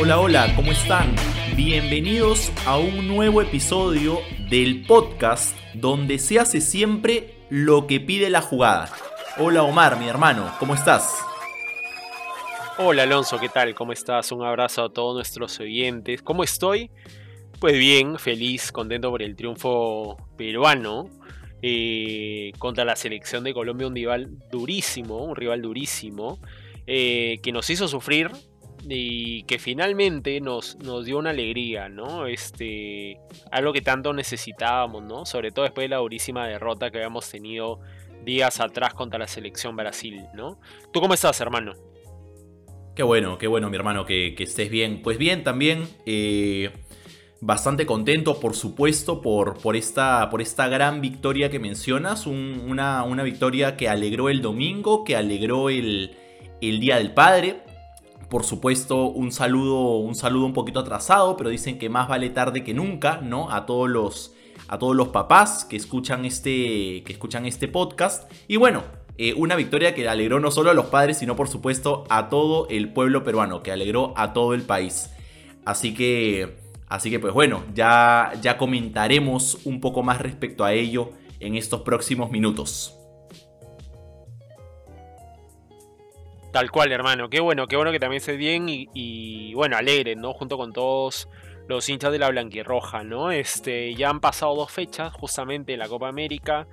Hola, hola, ¿cómo están? Bienvenidos a un nuevo episodio del podcast donde se hace siempre lo que pide la jugada. Hola Omar, mi hermano, ¿cómo estás? Hola Alonso, ¿qué tal? ¿Cómo estás? Un abrazo a todos nuestros oyentes. ¿Cómo estoy? Pues bien, feliz, contento por el triunfo peruano eh, contra la selección de Colombia, un rival durísimo, un rival durísimo, eh, que nos hizo sufrir y que finalmente nos, nos dio una alegría, ¿no? Este, algo que tanto necesitábamos, ¿no? Sobre todo después de la durísima derrota que habíamos tenido días atrás contra la selección Brasil, ¿no? ¿Tú cómo estás, hermano? Qué bueno, qué bueno, mi hermano, que, estés bien. Pues bien, también eh, bastante contento, por supuesto, por, por, esta, por esta gran victoria que mencionas. una, una, victoria que alegró el domingo, que alegró el, el Día del Padre. Por supuesto, un saludo, un saludo un poquito atrasado, pero dicen que más vale tarde que nunca, ¿no? A todos los, a todos los papás que escuchan este, que escuchan este podcast. Y bueno, eh, una victoria que alegró no solo a los padres, sino por supuesto a todo el pueblo peruano, que alegró a todo el país. Así que, así que pues bueno, ya, ya comentaremos un poco más respecto a ello en estos próximos minutos. Tal cual, hermano. Qué bueno, qué bueno que también se bien y, bueno, alegre, ¿no? Junto con todos los hinchas de la Blanquirroja, ¿no? Este, ya han pasado dos fechas, justamente en la Copa América.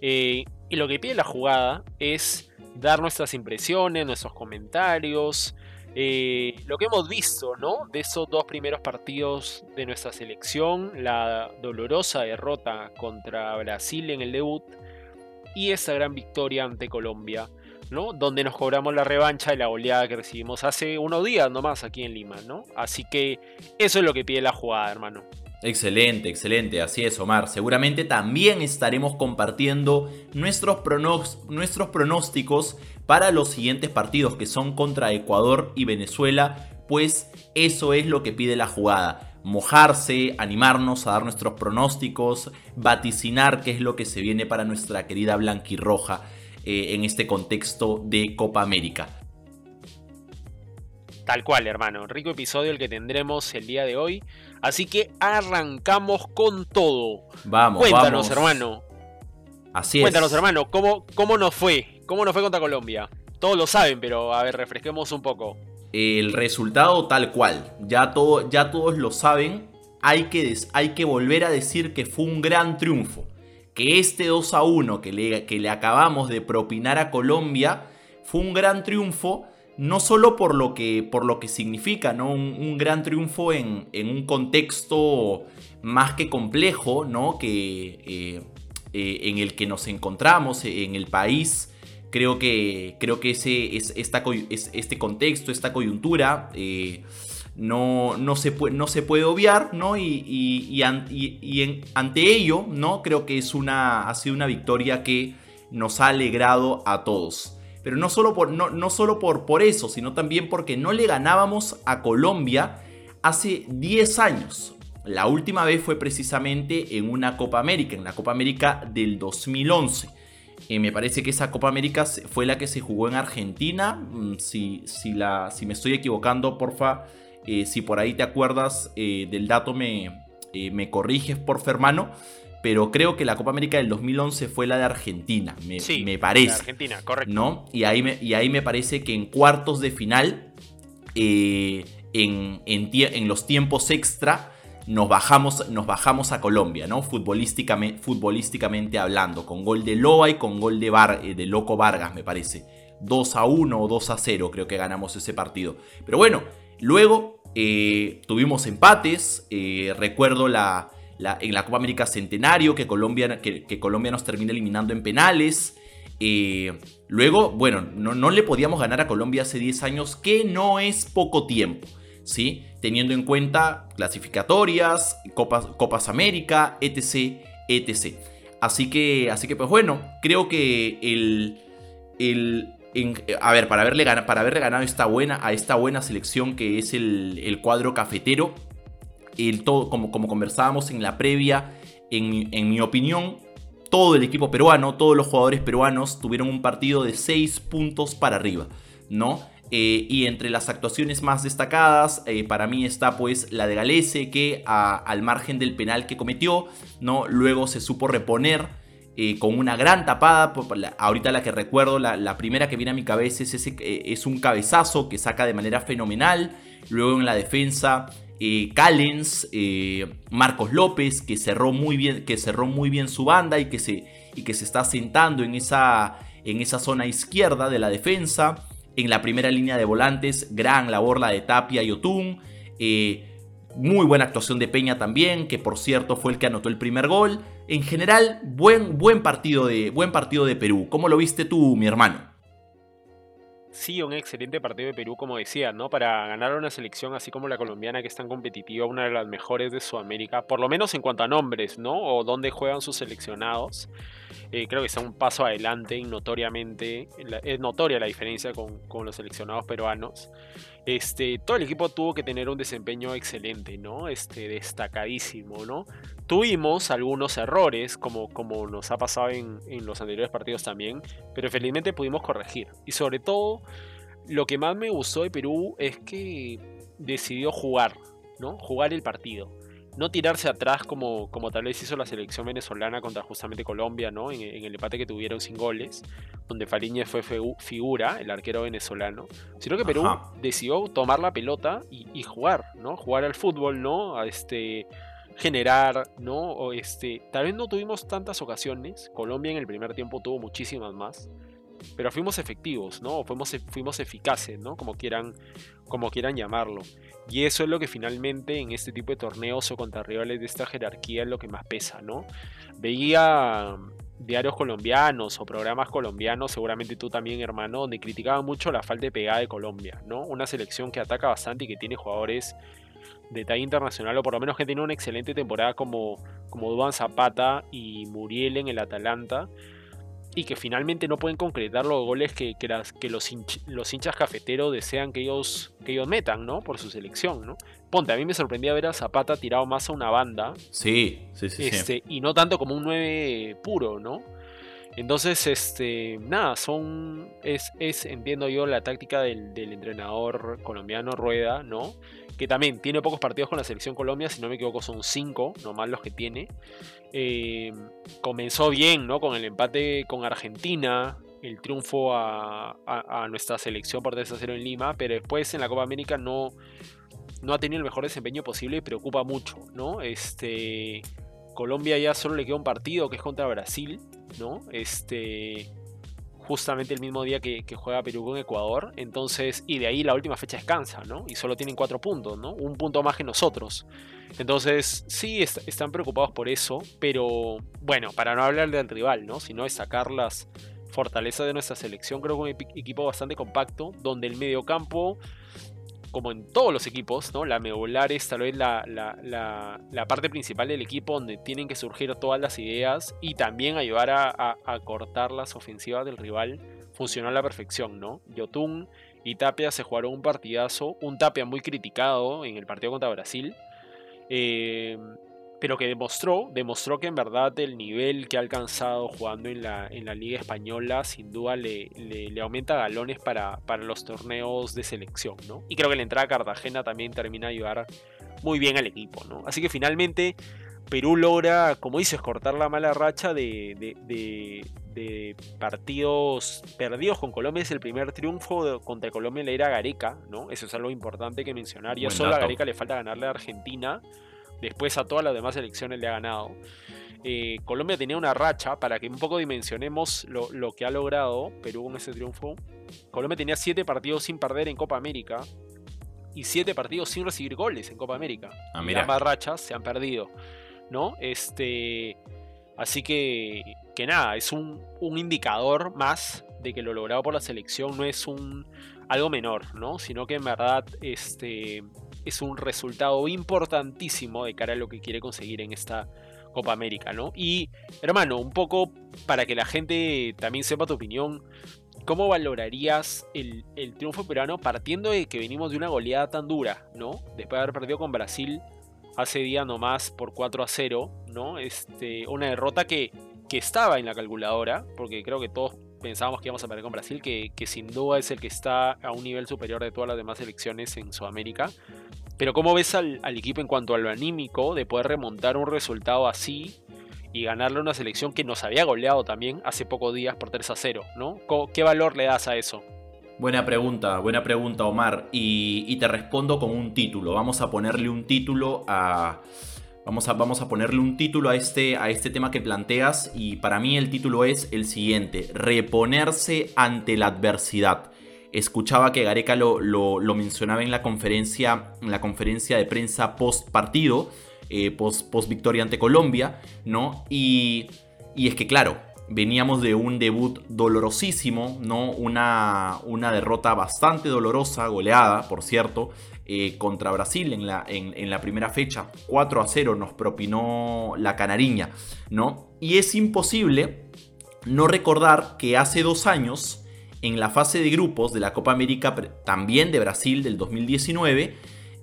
Eh, y lo que pide la jugada es dar nuestras impresiones, nuestros comentarios, eh, lo que hemos visto, ¿no? De esos dos primeros partidos de nuestra selección, la dolorosa derrota contra Brasil en el debut y esa gran victoria ante Colombia donde nos cobramos la revancha de la oleada que recibimos hace unos días nomás aquí en Lima, ¿no? Así que eso es lo que pide la jugada, hermano. Excelente, excelente, así es Omar. Seguramente también estaremos compartiendo nuestros, nuestros pronósticos para los siguientes partidos que son contra Ecuador y Venezuela, pues eso es lo que pide la jugada. Mojarse, animarnos a dar nuestros pronósticos, vaticinar qué es lo que se viene para nuestra querida blanquirroja. Eh, en este contexto de Copa América. Tal cual, hermano. Rico episodio el que tendremos el día de hoy. Así que arrancamos con todo. Vamos, Cuéntanos, hermano. Así es. Cuéntanos, hermano, ¿cómo, ¿cómo nos fue? ¿Cómo nos fue contra Colombia? Todos lo saben, pero a ver, refresquemos un poco. El resultado tal cual. Ya, todo, ya todos lo saben. Hay que, hay que volver a decir que fue un gran triunfo que este 2 a 1 que le, que le acabamos de propinar a Colombia fue un gran triunfo, no solo por lo que, por lo que significa, ¿no? Un, gran triunfo en, un contexto más que complejo, ¿no? Que, eh, eh, en el que nos encontramos, en el país. Creo que, creo que ese, es, esta, este contexto, esta coyuntura, eh, no, no, se, puede, no se puede obviar, ¿no? Y, y, ante ello, ¿no? Creo que es una, ha sido una victoria que nos ha alegrado a todos. Pero no solo, por, no, no solo por, por eso, sino también porque no le ganábamos a Colombia hace 10 años. La última vez fue precisamente en una Copa América, en la Copa América del 2011. Eh, me parece que esa Copa América fue la que se jugó en Argentina. Mm, si, si, la, si me estoy equivocando, porfa, eh, si por ahí te acuerdas eh, del dato, me, me corriges, por hermano. Pero creo que la Copa América del 2011 fue la de Argentina, me, sí, me parece. Argentina, correcto. ¿no? Y, ahí me, y ahí me parece que en cuartos de final, en, en, los tiempos extra, nos bajamos, nos bajamos a Colombia, ¿no? Futbolísticamente, futbolísticamente hablando, con gol de Loa y con gol de, Bar, de Loco Vargas, me parece. 2 a 1 o 2 a 0 creo que ganamos ese partido. Pero bueno, luego eh, tuvimos empates, eh, recuerdo la, en la Copa América Centenario que Colombia, que, Colombia nos termina eliminando en penales. Eh, luego, bueno, no, le podíamos ganar a Colombia hace 10 años, que no es poco tiempo, ¿sí? Teniendo en cuenta clasificatorias, Copas, Copas América, etc, etc. Así que, así que pues bueno, creo que el, el, a ver, para haberle, para ganado esta buena, a esta buena selección que es el, cuadro cafetero, el todo, como, conversábamos en la previa, en, mi opinión, todo el equipo peruano, todos los jugadores peruanos tuvieron un partido de 6 puntos para arriba, ¿no? Eh, y entre las actuaciones más destacadas, eh, para mí está pues la de Galese, que al margen del penal que cometió, ¿no? luego se supo reponer eh, con una gran tapada. ahorita la que recuerdo, la, primera que viene a mi cabeza es, ese, es un cabezazo que saca de manera fenomenal. Luego en la defensa, Callens, Marcos López, que cerró muy bien, que cerró muy bien su banda y que se, y que se está sentando en esa, en esa zona izquierda de la defensa. En la primera línea de volantes, gran labor la de Tapia y Otún. Eh, muy buena actuación de Peña también, que por cierto fue el que anotó el primer gol. En general, buen, buen, partido, de, buen partido de Perú. ¿Cómo lo viste tú, mi hermano? Sí, un excelente partido de Perú, como decía, ¿no? Para ganar una selección así como la colombiana, que es tan competitiva, una de las mejores de Sudamérica, por lo menos en cuanto a nombres, ¿no? O dónde juegan sus seleccionados. Eh, creo que está un paso adelante y notoriamente, es notoria la diferencia con, con, los seleccionados peruanos. Este, todo el equipo tuvo que tener un desempeño excelente, ¿no? Este, destacadísimo, ¿no? Tuvimos algunos errores, como, como nos ha pasado en, en los anteriores partidos también, pero felizmente pudimos corregir. Y sobre todo, lo que más me gustó de Perú es que decidió jugar, ¿no? Jugar el partido no tirarse atrás como, como tal vez hizo la selección venezolana contra justamente Colombia, ¿no? En, el empate que tuvieron sin goles, donde Fariñez fue figura, el arquero venezolano, sino que Perú decidió tomar la pelota y, jugar, ¿no? Jugar al fútbol, ¿no? A este generar, ¿no? O este, tal vez no tuvimos tantas ocasiones, Colombia en el primer tiempo tuvo muchísimas más, pero fuimos efectivos, ¿no? Fuimos, fuimos eficaces, ¿no? Como quieran, como quieran llamarlo. Y eso es lo que finalmente en este tipo de torneos o contra rivales de esta jerarquía es lo que más pesa, ¿no? Veía diarios colombianos o programas colombianos, seguramente tú también, hermano, donde criticaban mucho la falta de pegada de Colombia, ¿no? Una selección que ataca bastante y que tiene jugadores de talla internacional, o por lo menos que tiene una excelente temporada como, como Duan Zapata y Muriel en el Atalanta y que finalmente no pueden concretar los goles que, que, los, los, hinchas cafeteros desean que ellos, que ellos metan, ¿no? Por su selección, ¿no? Ponte, a mí me sorprendía ver a Zapata tirado más a una banda. Sí, sí, sí. Este, Y no tanto como un 9 puro, ¿no? Entonces, este, nada, son, es, es, entiendo yo, la táctica del, del entrenador colombiano Rueda, ¿no? Que también tiene pocos partidos con la selección Colombia, si no me equivoco son cinco, nomás los que tiene. Eh, comenzó bien, ¿no? Con el empate con Argentina, el triunfo a, nuestra selección por 3 0 en Lima, pero después en la Copa América no, no ha tenido el mejor desempeño posible y preocupa mucho, ¿no? Este, Colombia ya solo le queda un partido que es contra Brasil, ¿no? Este, justamente el mismo día que, juega Perú con Ecuador. Entonces, y de ahí la última fecha descansa, ¿no? Y solo tienen cuatro puntos, ¿no? Un punto más que nosotros. Entonces, sí están preocupados por eso, pero bueno, para no hablar del rival, ¿no? Sino de sacar las fortalezas de nuestra selección, creo que un equipo bastante compacto, donde el mediocampo como en todos los equipos, ¿no? La medular es tal vez la, la, parte principal del equipo donde tienen que surgir todas las ideas y también ayudar a, cortar las ofensivas del rival. Funcionó a la perfección, ¿no? Yotun y Tapia se jugaron un partidazo, un Tapia muy criticado en el partido contra Brasil. Eh, pero que demostró, demostró que en verdad el nivel que ha alcanzado jugando en la, en la Liga Española sin duda le, le, aumenta galones para, para, los torneos de selección, ¿no? Y creo que la entrada a Cartagena también termina de ayudar muy bien al equipo, ¿no? Así que finalmente Perú logra, como dices, cortar la mala racha de, de, partidos perdidos con Colombia. Es el primer triunfo contra Colombia en la era Gareca, ¿no? Eso es algo importante que mencionar. Ya solo a Gareca le falta ganarle a Argentina Después a todas las demás elecciones le ha ganado. Eh, Colombia tenía una racha, para que un poco dimensionemos lo, que ha logrado Perú con ese triunfo. Colombia tenía 7 partidos sin perder en Copa América y 7 partidos sin recibir goles en Copa América. Ah, Las más rachas se han perdido. ¿No? Este. Así que. Que nada, es un, un indicador más de que lo logrado por la selección no es un algo menor, ¿no? Sino que en verdad este, es un resultado importantísimo de cara a lo que quiere conseguir en esta Copa América, ¿no? Y, hermano, un poco para que la gente también sepa tu opinión, ¿cómo valorarías el, triunfo peruano partiendo de que venimos de una goleada tan dura, ¿no? Después de haber perdido con Brasil hace día nomás por 4 a 0, ¿no? Este, una derrota que, que estaba en la calculadora, porque creo que todos pensábamos que íbamos a perder con Brasil, que, que, sin duda es el que está a un nivel superior de todas las demás selecciones en Sudamérica. Pero ¿cómo ves al, al equipo en cuanto a lo anímico de poder remontar un resultado así y ganarle una selección que nos había goleado también hace pocos días por 3 a 0, ¿no? ¿Qué valor le das a eso? Buena pregunta, buena pregunta Omar. Y, te respondo con un título. Vamos a ponerle un título a... Vamos a, vamos a ponerle un título a este, a este tema que planteas y para mí el título es el siguiente, reponerse ante la adversidad. Escuchaba que Gareca lo, lo, mencionaba en la conferencia, en la conferencia de prensa post partido, eh, post, post victoria ante Colombia, ¿no? Y, y es que claro, Veníamos de un debut dolorosísimo, ¿no? Una, una derrota bastante dolorosa, goleada, por cierto, eh, contra Brasil en la, en, la, primera fecha. 4 a 0 nos propinó la canariña, ¿no? Y es imposible no recordar que hace dos años, en la fase de grupos de la Copa América, también de Brasil del 2019,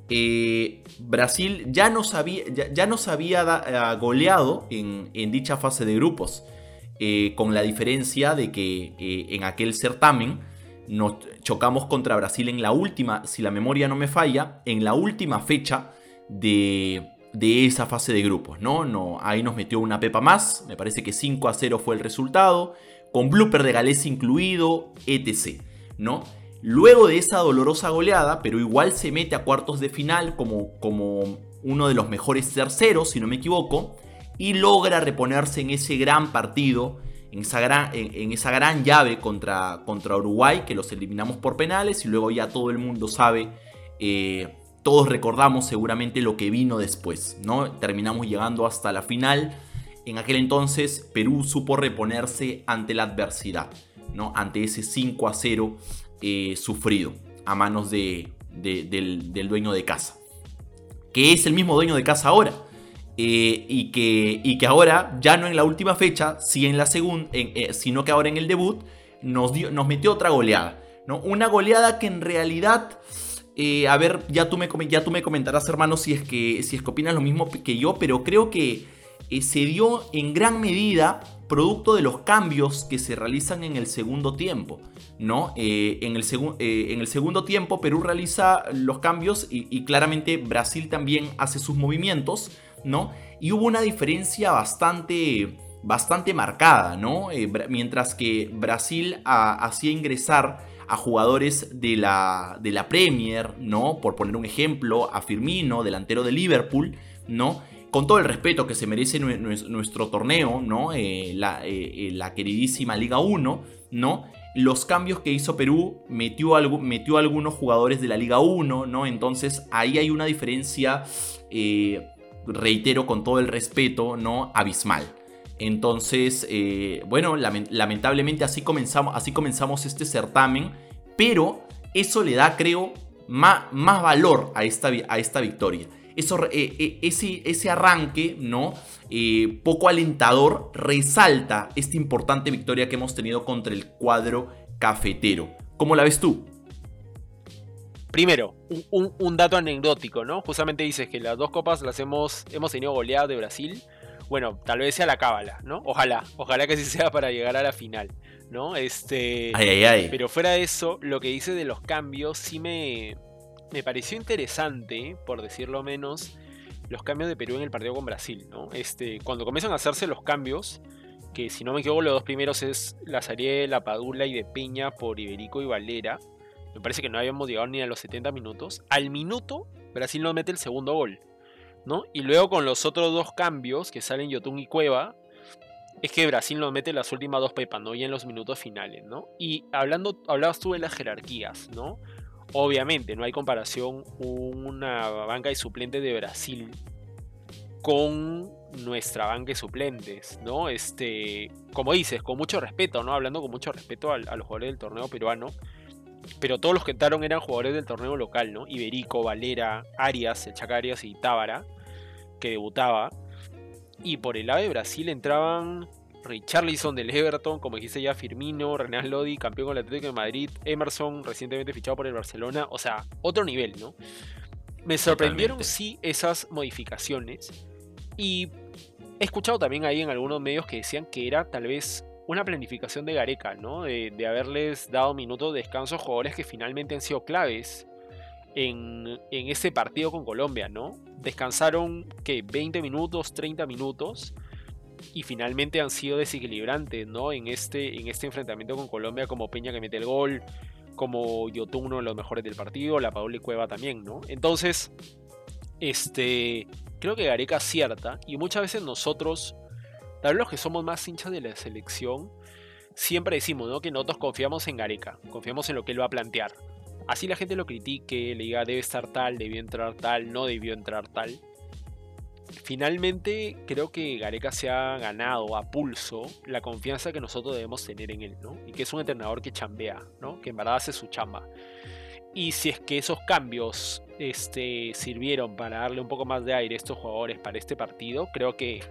eh, Brasil ya nos había, ya, nos había eh, goleado en, en dicha fase de grupos. Eh, con la diferencia de que eh, en aquel certamen nos chocamos contra Brasil en la última, si la memoria no me falla, en la última fecha de, esa fase de grupos, ¿no? ¿no? Ahí nos metió una pepa más, me parece que 5 a 0 fue el resultado, con blooper de Gales incluido, etc., ¿no? Luego de esa dolorosa goleada, pero igual se mete a cuartos de final como, como uno de los mejores terceros, si no me equivoco, y logra reponerse en ese gran partido, en esa gran, en, esa gran llave contra, contra, Uruguay, que los eliminamos por penales y luego ya todo el mundo sabe, eh, todos recordamos seguramente lo que vino después, ¿no? Terminamos llegando hasta la final. En aquel entonces Perú supo reponerse ante la adversidad, ¿no? Ante ese 5 a 0 eh, sufrido a manos de, del, del dueño de casa. Que es el mismo dueño de casa ahora eh, y, que, y que ahora, ya no en la última fecha, si en la segunda, eh, sino que ahora en el debut, nos, dio, nos metió otra goleada. ¿no? Una goleada que en realidad, eh, a ver, ya tú, me, ya tú me comentarás, hermano, si es, que, si es que opinas lo mismo que yo, pero creo que se dio en gran medida producto de los cambios que se realizan en el segundo tiempo. ¿no? en, el en, el segundo tiempo Perú realiza los cambios y claramente Brasil también hace sus movimientos. ¿No? Y hubo una diferencia bastante, bastante marcada, ¿no? Eh, mientras que Brasil hacía ingresar a jugadores de la, de la Premier, ¿no? Por poner un ejemplo, a Firmino, delantero de Liverpool, ¿no? Con todo el respeto que se merece nuestro torneo, ¿no? Eh, eh, la, queridísima Liga 1, ¿no? Los cambios que hizo Perú metió, metió algunos jugadores de la Liga 1, ¿no? Entonces ahí hay una diferencia reitero con todo el respeto, ¿no? Abismal. Entonces, eh, bueno, lamentablemente así comenzamos, así comenzamos este certamen, pero eso le da, creo, más, más valor a esta, a esta victoria. Eso, eh, eh, ese, ese, arranque, ¿no? poco alentador, resalta esta importante victoria que hemos tenido contra el cuadro cafetero. ¿Cómo la ves tú? Primero, un, dato anecdótico, ¿no? Justamente dices que las dos copas las hemos, hemos tenido goleadas de Brasil. Bueno, tal vez sea la cábala, ¿no? Ojalá, ojalá que así sea para llegar a la final, ¿no? Este. Ay, ay, ay. Pero fuera de eso, lo que dice de los cambios sí me, me pareció interesante, por decirlo menos, los cambios de Perú en el partido con Brasil, ¿no? Este, cuando comienzan a hacerse los cambios, que si no me equivoco, los dos primeros es la La Padula y de Peña por Iberico y Valera me parece que no habíamos llegado ni a los 70 minutos. Al minuto, Brasil nos mete el segundo gol. ¿no? Y luego con los otros dos cambios que salen Yotun y Cueva, es que Brasil nos mete las últimas dos pepas, ¿no? Y en los minutos finales, ¿no? Y hablando, hablabas tú de las jerarquías, ¿no? Obviamente, no hay comparación una banca de suplentes de Brasil con nuestra banca de suplentes, ¿no? Este, como dices, con mucho respeto, ¿no? Hablando con mucho respeto a, a los jugadores del torneo peruano pero todos los que entraron eran jugadores del torneo local, ¿no? Iberico, Valera, Arias, el Chacarias y Tábara, que debutaba. Y por el lado de Brasil entraban Richarlison del Everton, como dijiste ya, Firmino, Renan Lodi, campeón con el Atlético de Madrid, Emerson, recientemente fichado por el Barcelona, o sea, otro nivel, ¿no? Me sorprendieron sí esas modificaciones. Y he escuchado también ahí en algunos medios que decían que era tal vez una planificación de Gareca, ¿no? De, haberles dado minutos de descanso a jugadores que finalmente han sido claves en, en ese partido con Colombia, ¿no? Descansaron, ¿qué? 20 minutos, 30 minutos y finalmente han sido desequilibrantes, ¿no? En este, en este enfrentamiento con Colombia, como Peña que mete el gol, como Yotun uno de los mejores del partido, la Paula y Cueva también, ¿no? Entonces, este, creo que Gareca acierta y muchas veces nosotros, tal vez los que somos más hinchas de la selección, siempre decimos, ¿no? Que nosotros confiamos en Gareca, confiamos en lo que él va a plantear. Así la gente lo critique, le diga debe estar tal, debió entrar tal, no debió entrar tal finalmente creo que Gareca se ha ganado a pulso la confianza que nosotros debemos tener en él, ¿no? Y que es un entrenador que chambea, ¿no? Que en verdad hace su chamba. Y si es que esos cambios este, sirvieron para darle un poco más de aire a estos jugadores para este partido, creo que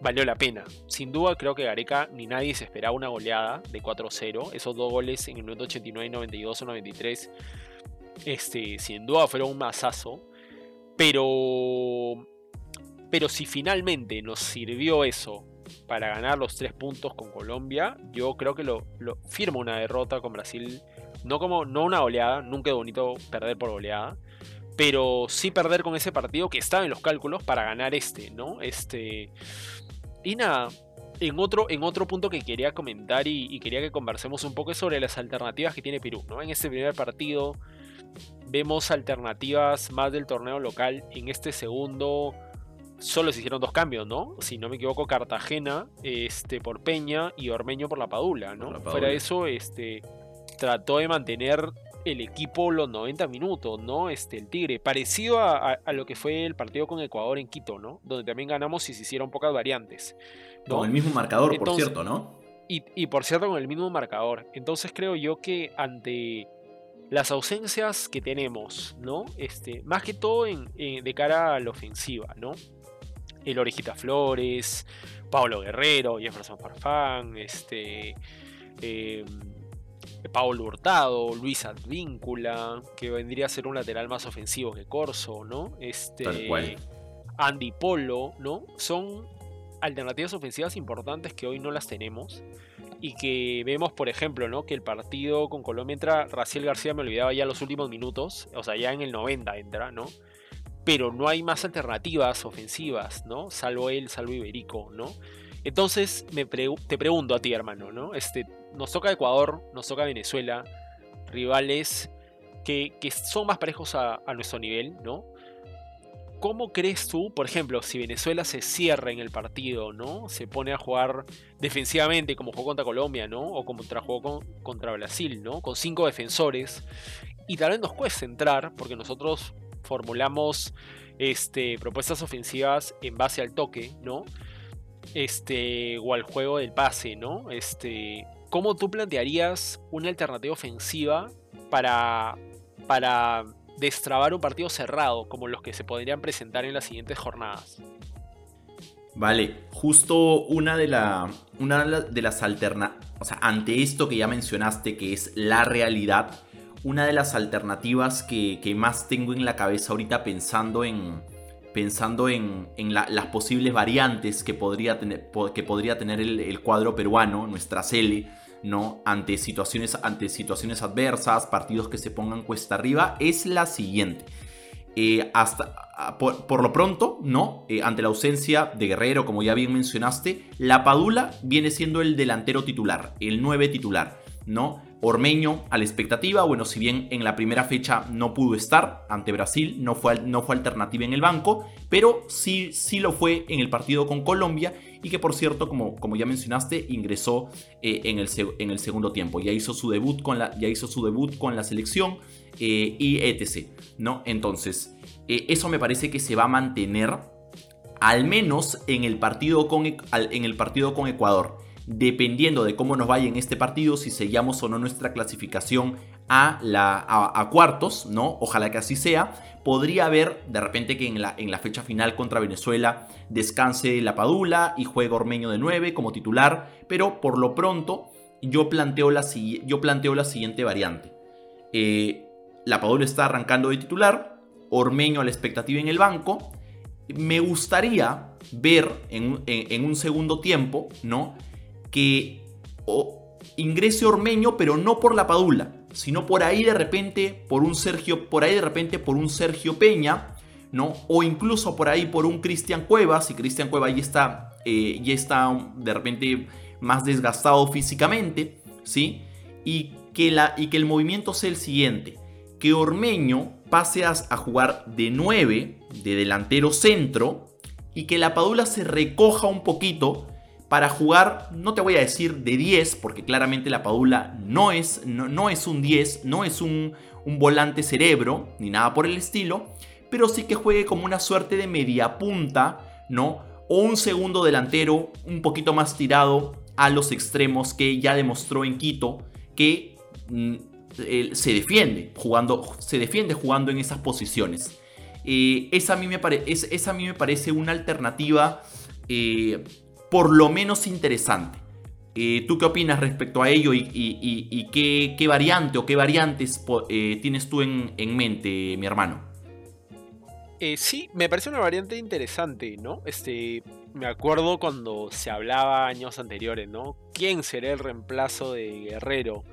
valió la pena. Sin duda, creo que Gareca ni nadie se esperaba una goleada de 4-0. Esos dos goles en el minuto 89, 92 o 93, este, sin duda fueron un masazo. Pero pero si finalmente nos sirvió eso para ganar los tres puntos con Colombia, yo creo que lo, firmo una derrota con Brasil. No como no una oleada, nunca es bonito perder por oleada, pero sí perder con ese partido que estaba en los cálculos para ganar este, ¿no? Este y nada, en otro, en otro punto que quería comentar y, y, quería que conversemos un poco es sobre las alternativas que tiene Perú, ¿no? En este primer partido vemos alternativas más del torneo local, en este segundo solo se hicieron dos cambios, ¿no? Si no me equivoco, Cartagena este, por Peña y Ormeño por la Padula, ¿no? Fuera de eso, este, trató de mantener el equipo los 90 minutos, ¿no? Este, el Tigre, parecido a, lo que fue el partido con Ecuador en Quito, ¿no? Donde también ganamos y se hicieron pocas variantes. Con el mismo marcador, por cierto, ¿no? Y, por cierto, con el mismo marcador. Entonces creo yo que ante las ausencias que tenemos, ¿no? Este, más que todo de cara a la ofensiva, ¿no? el Orejita Flores, Pablo Guerrero, Jefferson Farfán, este, eh, Pablo Hurtado, Luis Advíncula, que vendría a ser un lateral más ofensivo que Corso, ¿no? Este, Andy Polo, ¿no? Son alternativas ofensivas importantes que hoy no las tenemos y que vemos, por ejemplo, ¿no? que el partido con Colombia entra, Raciel García me olvidaba ya los últimos minutos, o sea, ya en el 90 entra, ¿no? pero no hay más alternativas ofensivas, ¿no? Salvo él, salvo Iberico, ¿no? Entonces me te pregunto a ti, hermano, ¿no? Este, nos toca Ecuador, nos toca Venezuela, rivales que, son más parejos a, nuestro nivel, ¿no? ¿Cómo crees tú, por ejemplo, si Venezuela se cierra en el partido, ¿no? Se pone a jugar defensivamente como jugó contra Colombia, ¿no? O como jugó contra Brasil, ¿no? Con cinco defensores. Y tal vez nos cueste entrar, porque nosotros formulamos este, propuestas ofensivas en base al toque, ¿no? Este, o al juego del pase, ¿no? Este, ¿Cómo tú plantearías una alternativa ofensiva para, para destrabar un partido cerrado, como los que se podrían presentar en las siguientes jornadas? Vale, justo una de, la, una de las alternativas, o sea, ante esto que ya mencionaste, que es la realidad, una de las alternativas que, más tengo en la cabeza ahorita pensando en, pensando en, las posibles variantes que podría tener, que podría tener el, cuadro peruano, nuestra Cele, ¿no? ante, situaciones, ante situaciones adversas, partidos que se pongan cuesta arriba, es la siguiente. Eh, hasta, por, lo pronto, ¿no? Eh, ante la ausencia de Guerrero, como ya bien mencionaste, la Padula viene siendo el delantero titular, el 9 titular, ¿no? Ormeño a la expectativa, bueno, si bien en la primera fecha no pudo estar ante Brasil, no fue, no fue alternativa en el banco, pero sí, sí lo fue en el partido con Colombia y que por cierto, como, como ya mencionaste, ingresó eh, en, el, en, el, segundo tiempo, ya hizo su debut con la, ya hizo su debut con la selección eh, y etc. ¿no? Entonces, eh, eso me parece que se va a mantener al menos en el partido con, en el partido con Ecuador dependiendo de cómo nos vaya en este partido, si sellamos o no nuestra clasificación a, cuartos, ¿no? Ojalá que así sea. Podría haber de repente que en la, en la fecha final contra Venezuela descanse la Padula y juegue Ormeño de 9 como titular, pero por lo pronto yo planteo la, yo planteo la siguiente variante. Eh, la Padula está arrancando de titular, Ormeño a la expectativa en el banco. Me gustaría ver en, un segundo tiempo, ¿no? Que ingrese Ormeño, pero no por la Padula, sino por ahí de repente por un Sergio, por ahí de repente por un Sergio Peña, ¿no? O incluso por ahí por un Cristian Cuevas, y Cristian Cuevas ya está, eh, ya está de repente más desgastado físicamente, ¿sí? Y que, la, y que el movimiento sea el siguiente, que Ormeño pase a, a jugar de 9, de delantero centro, y que la Padula se recoja un poquito para jugar, no te voy a decir de 10, porque claramente la Padula no es, no, es un 10, no es un, un, volante cerebro, ni nada por el estilo, pero sí que juegue como una suerte de media punta, ¿no? O un segundo delantero un poquito más tirado a los extremos que ya demostró en Quito que mm, se defiende jugando, se defiende jugando en esas posiciones. Eh, esa, a mí me esa a mí me parece una alternativa eh, por lo menos interesante. Eh, ¿Tú qué opinas respecto a ello y, qué, variante o qué variantes tienes tú en, mente, mi hermano? sí, me parece una variante interesante, ¿no? Este, me acuerdo cuando se hablaba años anteriores, ¿no? ¿Quién será el reemplazo de Guerrero?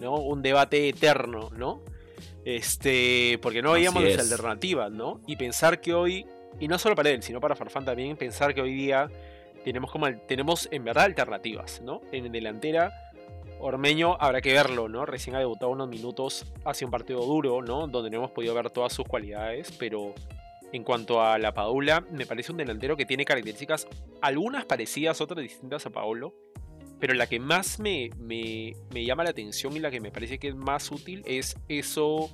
¿No? Un debate eterno, ¿no? Este, porque no veíamos las alternativas, ¿no? Y pensar que hoy, y no solo para él, sino para Farfán también, pensar que hoy día tenemos como tenemos en verdad alternativas, ¿no? En delantera, Ormeño habrá que verlo, ¿no? Recién ha debutado unos minutos hace un partido duro, ¿no? Donde no hemos podido ver todas sus cualidades, pero en cuanto a la Paula, me parece un delantero que tiene características, algunas parecidas, otras distintas a Paolo, pero la que más me, me, llama la atención y la que me parece que es más útil es eso,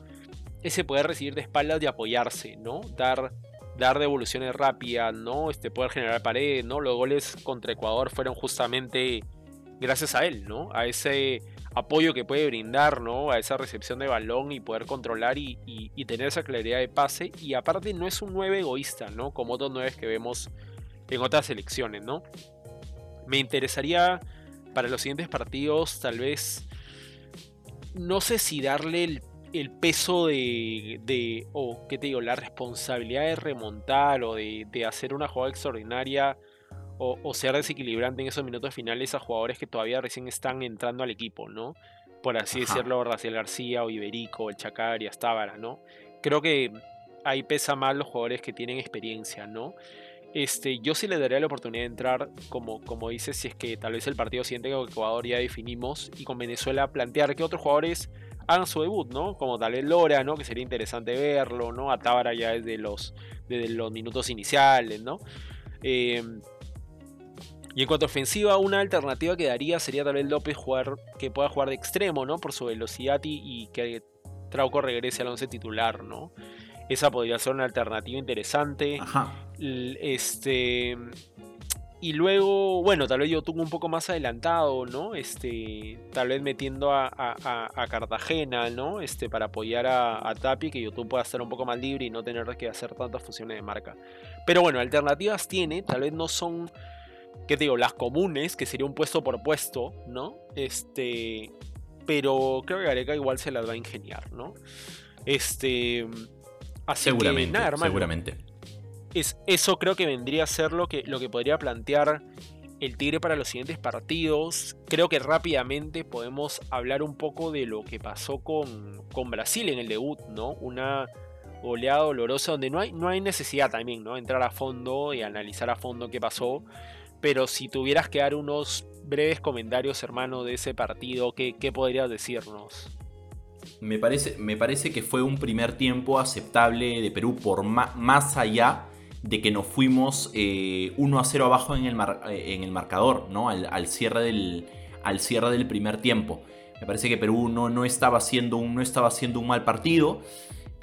ese poder recibir de espaldas y apoyarse, ¿no? Dar, dar devoluciones rápidas, ¿no? Este, poder generar pared, ¿no? Los goles contra Ecuador fueron justamente gracias a él, ¿no? A ese apoyo que puede brindar, ¿no? A esa recepción de balón y poder controlar y, y, tener esa claridad de pase. Y aparte no es un 9 egoísta, ¿no? Como otros 9 que vemos en otras selecciones, ¿no? Me interesaría para los siguientes partidos, tal vez, no sé si darle el, peso de, o qué te digo, la responsabilidad de remontar o de, hacer una jugada extraordinaria o, ser desequilibrante en esos minutos finales a jugadores que todavía recién están entrando al equipo, ¿no? Por así decirlo, Raciel García o Iberico, el Chacar y Astábara, ¿no? Creo que ahí pesa más los jugadores que tienen experiencia, ¿no? Este, yo sí le daría la oportunidad de entrar, como, como dices, si es que tal vez el partido siguiente con Ecuador ya definimos y con Venezuela plantear que otros jugadores hagan su debut, ¿no? Como tal vez Lora, ¿no? Que sería interesante verlo, ¿no? A Tábara ya desde los, desde los minutos iniciales, ¿no? Em, y en cuanto a ofensiva, una alternativa que daría sería tal vez López jugar, que pueda jugar de extremo, ¿no? Por su velocidad y, y que Trauco regrese al once titular, ¿no? Esa podría ser una alternativa interesante. Este. Y luego, bueno, tal vez yo tuve un poco más adelantado, ¿no? Este, tal vez metiendo a, Cartagena, ¿no? Este, para apoyar a, Tapi, que YouTube pueda estar un poco más libre y no tener que hacer tantas fusiones de marca. Pero bueno, alternativas tiene, tal vez no son, ¿qué te digo? Las comunes, que sería un puesto por puesto, ¿no? Este, pero creo que Gareca igual se las va a ingeniar, ¿no? Este, seguramente, seguramente. Es, eso creo que vendría a ser lo que, lo que podría plantear el Tigre para los siguientes partidos. Creo que rápidamente podemos hablar un poco de lo que pasó con, con Brasil en el debut, ¿no? Una oleada dolorosa donde no hay, no hay necesidad también, ¿no? Entrar a fondo y analizar a fondo qué pasó. Pero si tuvieras que dar unos breves comentarios, hermano, de ese partido, ¿qué, qué podrías decirnos? me parece, me parece que fue un primer tiempo aceptable de Perú por más allá de que nos fuimos 1 eh, a 0 abajo en el, eh, en el marcador, ¿no? Al, cierre del, al cierre del primer tiempo. Me parece que Perú no, no, estaba, haciendo un, no estaba haciendo un mal partido.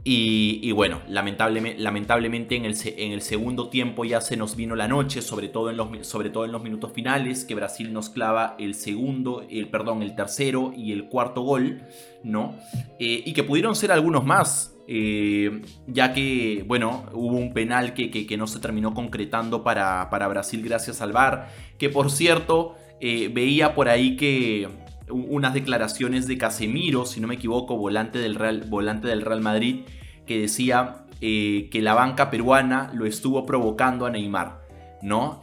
Y, bueno, lamentablemente, lamentablemente en, el, en, el, segundo tiempo ya se nos vino la noche, sobre todo en los, sobre todo en los minutos finales, que Brasil nos clava el segundo, el, perdón, el tercero y el cuarto gol, ¿no? Eh, y que pudieron ser algunos más, eh, ya que, bueno, hubo un penal que, que, no se terminó concretando para, para, Brasil gracias al VAR, que por cierto, eh, veía por ahí que unas declaraciones de Casemiro, si no me equivoco, volante del Real, volante del Real Madrid, que decía eh, que la banca peruana lo estuvo provocando a Neymar, ¿no?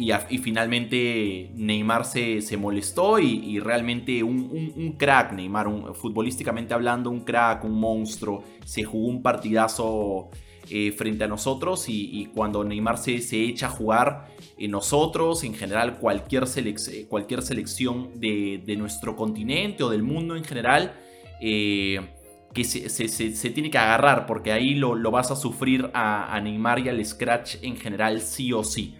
Y, finalmente Neymar se, se molestó y, realmente un, crack, Neymar, un, futbolísticamente hablando, un crack, un monstruo, se jugó un partidazo eh, frente a nosotros y, cuando Neymar se, se, echa a jugar, nosotros, en general cualquier, cualquier selección de, nuestro continente o del mundo en general, que se, tiene que agarrar, porque ahí lo, vas a sufrir a, Neymar y al Scratch en general sí o sí.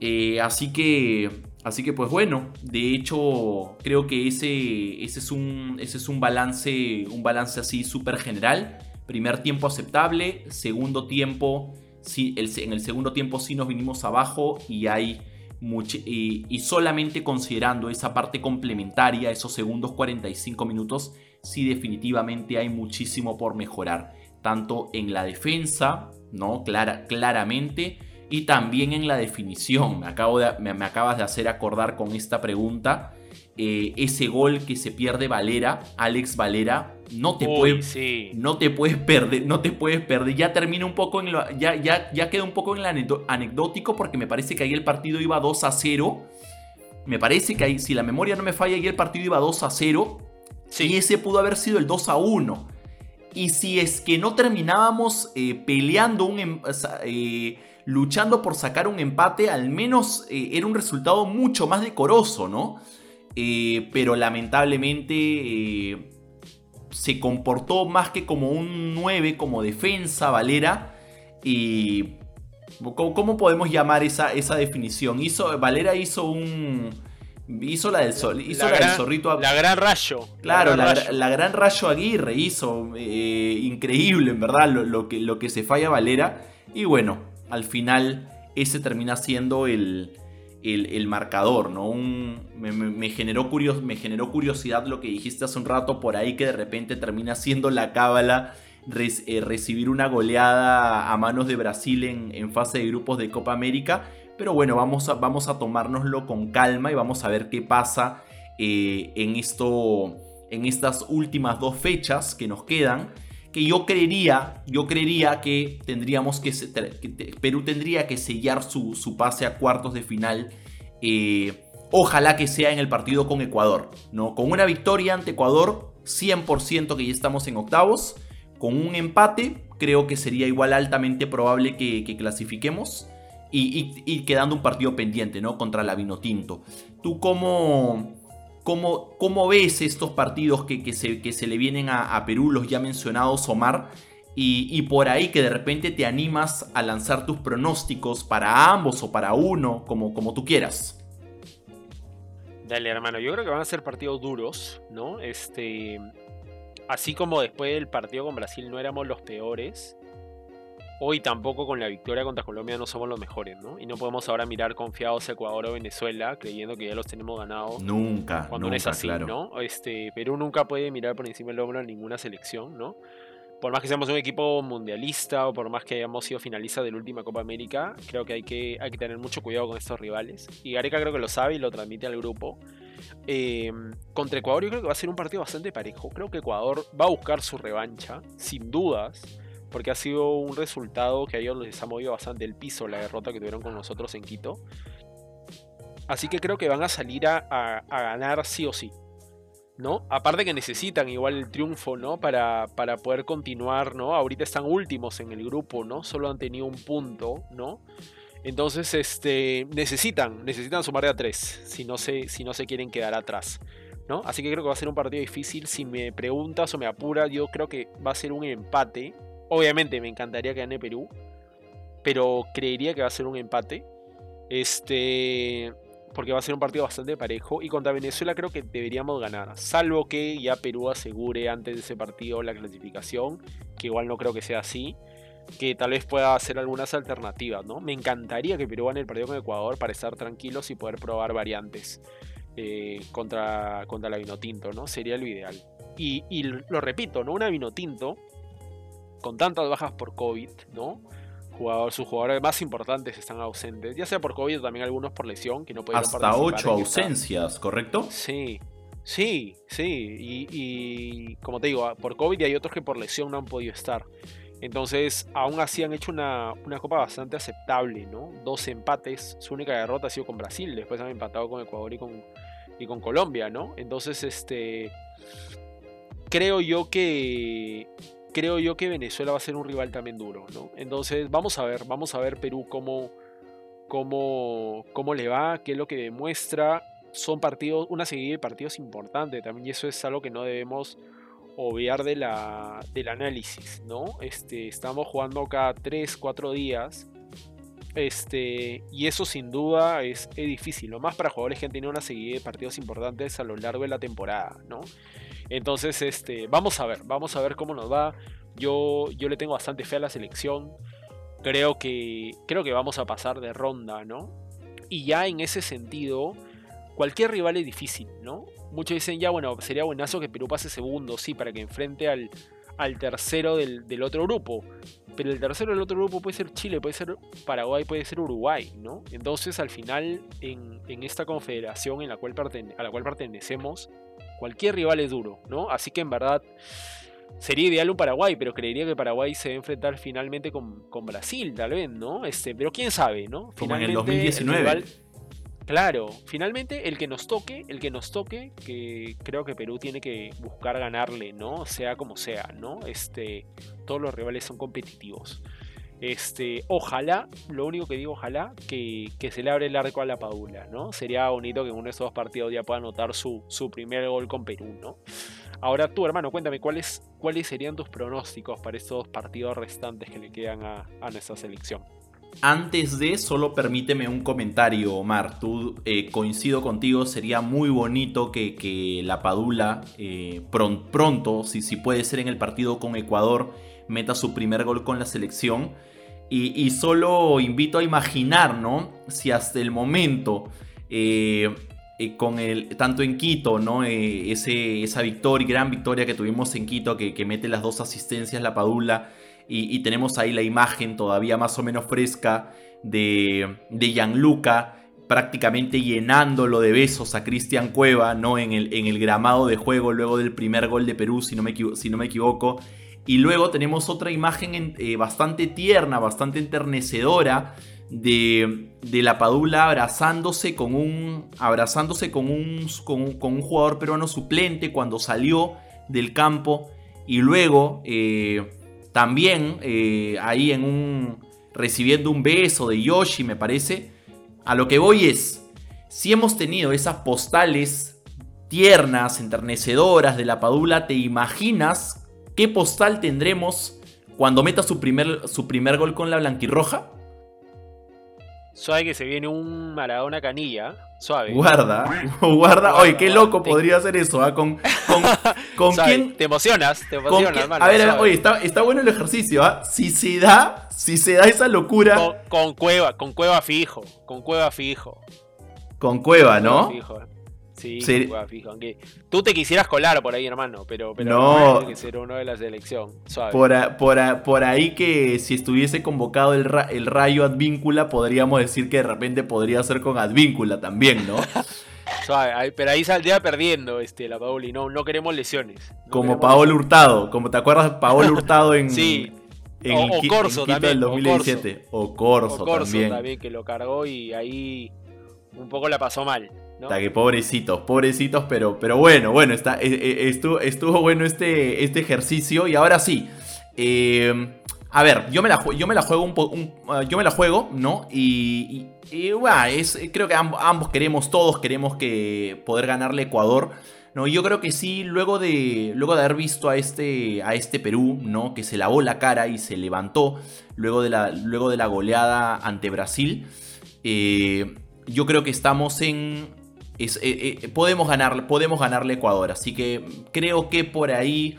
Eh, así que, así que pues bueno, de hecho creo que ese, ese, es, un, ese es un balance, un balance así súper general. Primer tiempo aceptable, segundo tiempo, sí, en el segundo tiempo sí nos vinimos abajo y hay... y, y solamente considerando esa parte complementaria, esos segundos 45 minutos, sí definitivamente hay muchísimo por mejorar, tanto en la defensa, ¿no? Clara, claramente, y también en la definición. Me, acabo de, me, acabas de hacer acordar con esta pregunta. Eh, ese gol que se pierde Valera, Alex Valera, no te, puede, no te puedes perder, no te puedes perder. Ya termina un poco en lo, ya, ya, ya queda un poco en lo anecdótico porque me parece que ahí el partido iba 2 a 0. Me parece que ahí, si la memoria no me falla, ahí el partido iba 2 a 0 y ese pudo haber sido el 2 a 1. Y si es que no terminábamos eh, peleando, un, em, eh, luchando por sacar un empate, al menos eh, era un resultado mucho más decoroso, ¿no? pero lamentablemente se comportó más que como un 9, como defensa, Valera. Y. ¿Cómo, podemos llamar esa, esa definición? Hizo, Valera hizo un Hizo la del, sol, hizo la, zorrito. La gran rayo. Claro, la gran, rayo. Aguirre hizo. Eh, increíble, en verdad, lo, que, lo que se falla Valera. Y bueno, al final ese termina siendo el, el, marcador, ¿no? me, generó me generó curiosidad lo que dijiste hace un rato por ahí que de repente termina siendo la cábala eh, recibir una goleada a manos de Brasil en, en fase de grupos de Copa América. Pero bueno, vamos a, vamos a tomárnoslo con calma y vamos a ver qué pasa eh, en, esto, en estas últimas dos fechas que nos quedan. Que yo creería, yo creería que tendríamos que, Perú tendría que sellar su, pase a cuartos de final. Eh, ojalá que sea en el partido con Ecuador. ¿no? Con una victoria ante Ecuador, 100% que ya estamos en octavos. Con un empate, creo que sería igual altamente probable que, que clasifiquemos y, quedando un partido pendiente, ¿no? Contra la Vinotinto. ¿Tú cómo, cómo, cómo ves estos partidos que, se, que se, le vienen a, Perú, los ya mencionados, Omar? Y, por ahí que de repente te animas a lanzar tus pronósticos para ambos o para uno, como, como tú quieras. Dale, hermano, yo creo que van a ser partidos duros, ¿no? Este, así como después del partido con Brasil no éramos los peores, hoy tampoco con la victoria contra Colombia no somos los mejores, ¿no? Y no podemos ahora mirar confiados a Ecuador o Venezuela creyendo que ya los tenemos ganados. Nunca, cuando no es así, ¿no? Este, Perú nunca puede mirar por encima del hombro a ninguna selección, ¿no? Por más que seamos un equipo mundialista o por más que hayamos sido finalistas de la última Copa América, creo que hay que, hay que tener mucho cuidado con estos rivales. Y Gareca creo que lo sabe y lo transmite al grupo. Eh, contra Ecuador yo creo que va a ser un partido bastante parejo. Creo que Ecuador va a buscar su revancha, sin dudas porque ha sido un resultado que a ellos les ha movido bastante el piso la derrota que tuvieron con nosotros en Quito. Así que creo que van a salir a, ganar sí o sí. ¿no? Aparte que necesitan igual el triunfo, ¿no? Para, para, poder continuar, ¿no? Ahorita están últimos en el grupo, ¿no? Solo han tenido un punto, ¿no? Entonces, este, necesitan, necesitan sumar de a tres, si no, se, si no se quieren quedar atrás, ¿no? Así que creo que va a ser un partido difícil. Si me preguntas o me apura, yo creo que va a ser un empate, Obviamente me encantaría que gane Perú, pero creería que va a ser un empate. Este, porque va a ser un partido bastante parejo y contra Venezuela creo que deberíamos ganar, salvo que ya Perú asegure antes de ese partido la clasificación, que igual no creo que sea así, que tal vez pueda hacer algunas alternativas, ¿no? Me encantaría que Perú gane el partido con Ecuador para estar tranquilos y poder probar variantes eh, contra, contra la Vinotinto, ¿no? Sería lo ideal. Y, y lo repito, ¿no? Una Vinotinto con tantas bajas por COVID, ¿no? Jugador, sus jugadores más importantes están ausentes, ya sea por COVID o también algunos por lesión, que no pueden Hasta ocho ausencias, ¿correcto? Sí, sí, sí. Y, como te digo, por COVID y hay otros que por lesión no han podido estar. Entonces, aún así han hecho una, una, copa bastante aceptable, ¿no? Dos empates. Su única derrota ha sido con Brasil. Después han empatado con Ecuador y con, y con Colombia, ¿no? Entonces, este. Creo yo que. Creo yo que Venezuela va a ser un rival también duro, ¿no? Entonces, vamos a ver, vamos a ver Perú cómo, cómo, cómo le va, qué es lo que demuestra. Son partidos, una serie de partidos importantes también, y eso es algo que no debemos obviar del análisis, ¿no? Este, estamos jugando cada 3, 4 días. Este, y eso sin duda es, difícil, lo más para jugadores que han tenido una serie de partidos importantes a lo largo de la temporada, ¿no? Entonces, este, vamos a ver, vamos a ver cómo nos va. Yo, yo le tengo bastante fe a la selección. Creo que, creo que vamos a pasar de ronda, ¿no? Y ya en ese sentido, cualquier rival es difícil, ¿no? muchos dicen ya, bueno, sería buenazo que Perú pase segundo, sí, para que enfrente al, al tercero del, otro grupo. Pero el tercero del otro grupo puede ser Chile, puede ser Paraguay, puede ser Uruguay, ¿no? Entonces, al final, en, esta confederación en la cual a la cual pertenecemos, cualquier rival es duro, ¿no? Así que en verdad sería ideal un Paraguay, pero creería que Paraguay se va a enfrentar finalmente con, Brasil, tal vez, ¿no? Este, pero quién sabe, ¿no? Como en el 2019. Claro, finalmente el que nos toque, el que nos toque, que creo que Perú tiene que buscar ganarle, ¿no? Sea como sea, ¿no? Este, todos los rivales son competitivos. Este, ojalá, lo único que digo, ojalá, que, se le abre el arco a la Padula, ¿no? Sería bonito que en uno de esos dos partidos ya pueda anotar su, su primer gol con Perú, ¿no? Ahora tú, hermano, cuéntame cuáles, cuáles serían tus pronósticos para estos partidos restantes que le quedan a, a nuestra selección. Antes de, solo permíteme un comentario, Omar. Tú eh, coincido contigo, sería muy bonito que, la Padula eh, pronto, si, si puede ser en el partido con Ecuador, meta su primer gol con la selección. Y, solo invito a imaginar, ¿no? Si hasta el momento, eh, con el, tanto en Quito, ¿no? Ese, esa victoria, gran victoria que tuvimos en Quito, que, mete las dos asistencias la Padula y, tenemos ahí la imagen todavía más o menos fresca de, de Gianluca prácticamente llenándolo de besos a Cristian Cueva, ¿no? En el, en el gramado de juego luego del primer gol de Perú, si no me, si no me equivoco. Y luego tenemos otra imagen eh, bastante tierna, bastante enternecedora de, de, la Padula abrazándose con un, abrazándose con un, con, un jugador peruano suplente cuando salió del campo. Y luego eh, también eh, ahí en un. recibiendo un beso de Yoshi, me parece. A lo que voy es. Si hemos tenido esas postales tiernas, enternecedoras de la Padula, ¿te imaginas qué postal tendremos cuando meta su primer, su primer gol con la blanquirroja? Suave que se viene un Maradona Canilla. Suave. Guarda, guarda. Oye, qué loco podría ser eso, ¿ah? Con, con, quién. Te emocionas, te emocionas, hermano. A ver, oye, está, está, bueno el ejercicio, ¿ah? Si se da, si se da esa locura. Con, cueva, con cueva fijo. Con cueva fijo. Con cueva, ¿no? Fijo. Sí, fijo. Aunque tú te quisieras colar por ahí, hermano, pero, pero no, que ser uno de la selección. Por, por, ahí que si estuviese convocado el, el Rayo Advíncula, podríamos decir que de repente podría ser con Advíncula también, ¿no? Suave, pero ahí saldría perdiendo este, la Paoli, no, no queremos lesiones. como Paolo Hurtado, como te acuerdas, Paolo Hurtado en, sí. en, o, Corso también, del 2017. O Corso, también. también, que lo cargó y ahí un poco la pasó mal. Está que pobrecitos, pobrecitos, pero, pero bueno, bueno, está, eh, eh, estuvo, estuvo, bueno este, este ejercicio. Y ahora sí. Eh, a ver, yo me la, yo me la juego un poco. yo me la juego, ¿no? Y, es, creo que ambos, queremos, todos queremos que poder ganarle Ecuador. No, yo creo que sí, luego de, luego de haber visto a este, a este Perú, ¿no? Que se lavó la cara y se levantó luego de la, luego de la goleada ante Brasil. yo creo que estamos en, eh, eh, podemos, ganar, podemos ganarle a Ecuador. Así que creo que por ahí,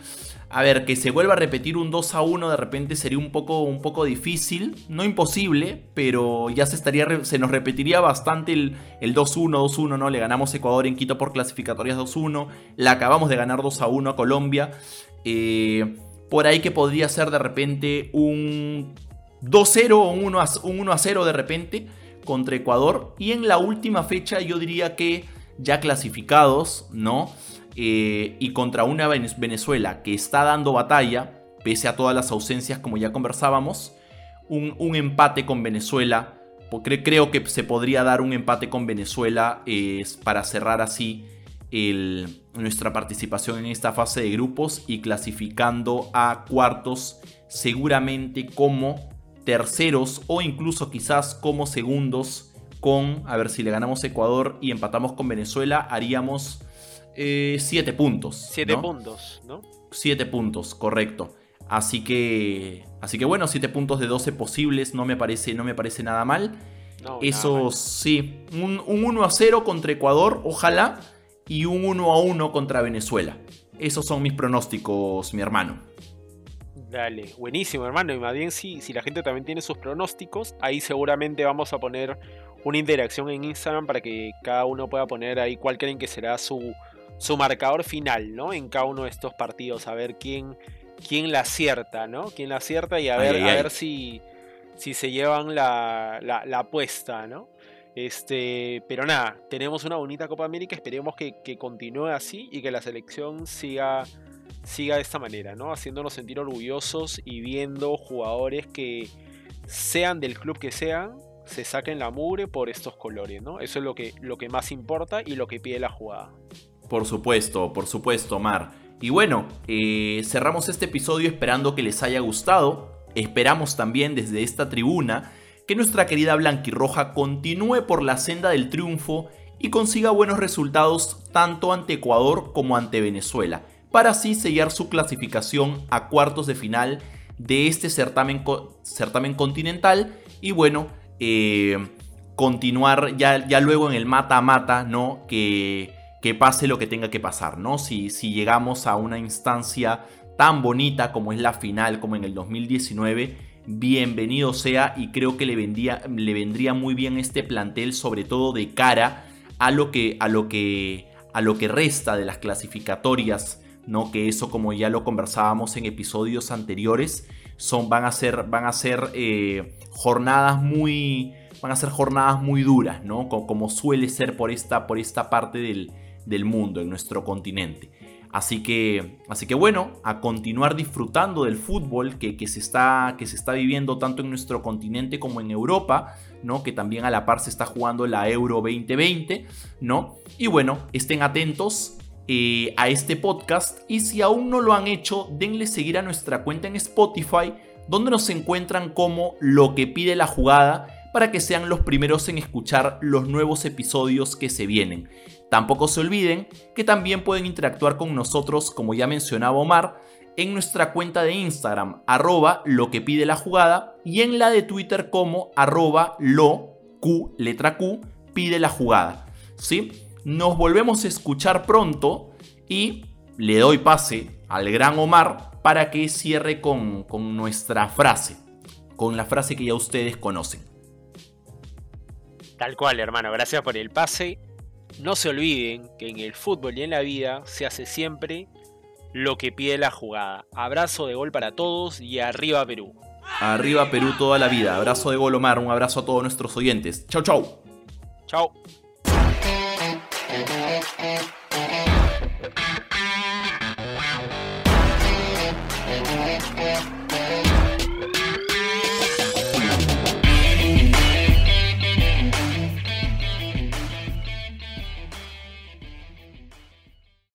a ver, que se vuelva a repetir un 2 a 1 de repente sería un poco, un poco difícil. No imposible, pero ya se, estaría, se nos repetiría bastante el, 2-1, 2-1, ¿no? Le ganamos Ecuador en Quito por clasificatorias 2-1. La acabamos de ganar 2 a 1 a Colombia. Eh, por ahí que podría ser de repente un 2-0 o un 1 a 0 de repente contra Ecuador. Y en la última fecha yo diría que ya clasificados, ¿no? Eh, y contra una Venezuela que está dando batalla, pese a todas las ausencias como ya conversábamos, un, empate con Venezuela. Creo que se podría dar un empate con Venezuela para cerrar así nuestra participación en esta fase de grupos y clasificando a cuartos seguramente como terceros o incluso quizás como segundos con, a ver si le ganamos Ecuador y empatamos con Venezuela, haríamos 7 eh, puntos. 7 puntos, ¿no? 7 puntos, correcto. Así que, así que bueno, 7 puntos de 12 posibles no me parece, no me parece nada mal. Eso sí, un, un 1 a 0 contra Ecuador, ojalá, y un 1 a 1 contra Venezuela. Esos son mis pronósticos, mi hermano. Dale, buenísimo hermano. Y más bien si, si la gente también tiene sus pronósticos, ahí seguramente vamos a poner una interacción en Instagram para que cada uno pueda poner ahí cuál creen que será su, su marcador final, ¿no? En cada uno de estos partidos, a ver quién, quién la acierta, ¿no? Quién la acierta y a ver, a ver si, si se llevan la, la, apuesta, ¿no? Este, pero nada, tenemos una bonita Copa América, esperemos que, que continúe así y que la selección siga siga de esta manera, ¿no? Haciéndonos sentir orgullosos y viendo jugadores que sean del club que sean, se saquen la mugre por estos colores, ¿no? Eso es lo que, lo que más importa y lo que pide la jugada. Por supuesto, por supuesto, Mar. Y bueno, eh, cerramos este episodio esperando que les haya gustado. Esperamos también desde esta tribuna que nuestra querida Blanquirroja continúe por la senda del triunfo y consiga buenos resultados tanto ante Ecuador como ante Venezuela para así sellar su clasificación a cuartos de final de este certamen, certamen continental y bueno, eh, continuar ya, ya, luego en el mata-mata, ¿no? Que, que, pase lo que tenga que pasar, ¿no? Si, si llegamos a una instancia tan bonita como es la final, como en el 2019, bienvenido sea y creo que le vendría, le vendría muy bien este plantel, sobre todo de cara a lo que, a lo que, a lo que resta de las clasificatorias ¿no? Que eso, como ya lo conversábamos en episodios anteriores, son, van a ser, van a ser eh, jornadas muy. Van a ser jornadas muy duras, ¿no? Como, suele ser por esta, por esta parte del, del mundo, en nuestro continente. Así que, así que bueno, a continuar disfrutando del fútbol que, que, se está, que se está viviendo tanto en nuestro continente como en Europa, ¿no? Que también a la par se está jugando la Euro 2020, ¿no? Y bueno, estén atentos eh, a este podcast y si aún no lo han hecho, denle seguir a nuestra cuenta en Spotify donde nos encuentran como lo que pide la jugada para que sean los primeros en escuchar los nuevos episodios que se vienen. Tampoco se olviden que también pueden interactuar con nosotros, como ya mencionaba Omar, en nuestra cuenta de Instagram, arroba lo que pide la jugada, y en la de Twitter como arroba lo, Q, letra Q, pide la jugada. ¿Sí? Nos volvemos a escuchar pronto y le doy pase al gran Omar para que cierre con, con nuestra frase, con la frase que ya ustedes conocen. Tal cual, hermano, gracias por el pase. No se olviden que en el fútbol y en la vida se hace siempre lo que pide la jugada. Abrazo de gol para todos y arriba Perú. Arriba Perú toda la vida. Abrazo de gol Omar, un abrazo a todos nuestros oyentes. Chau, chau. Chau. and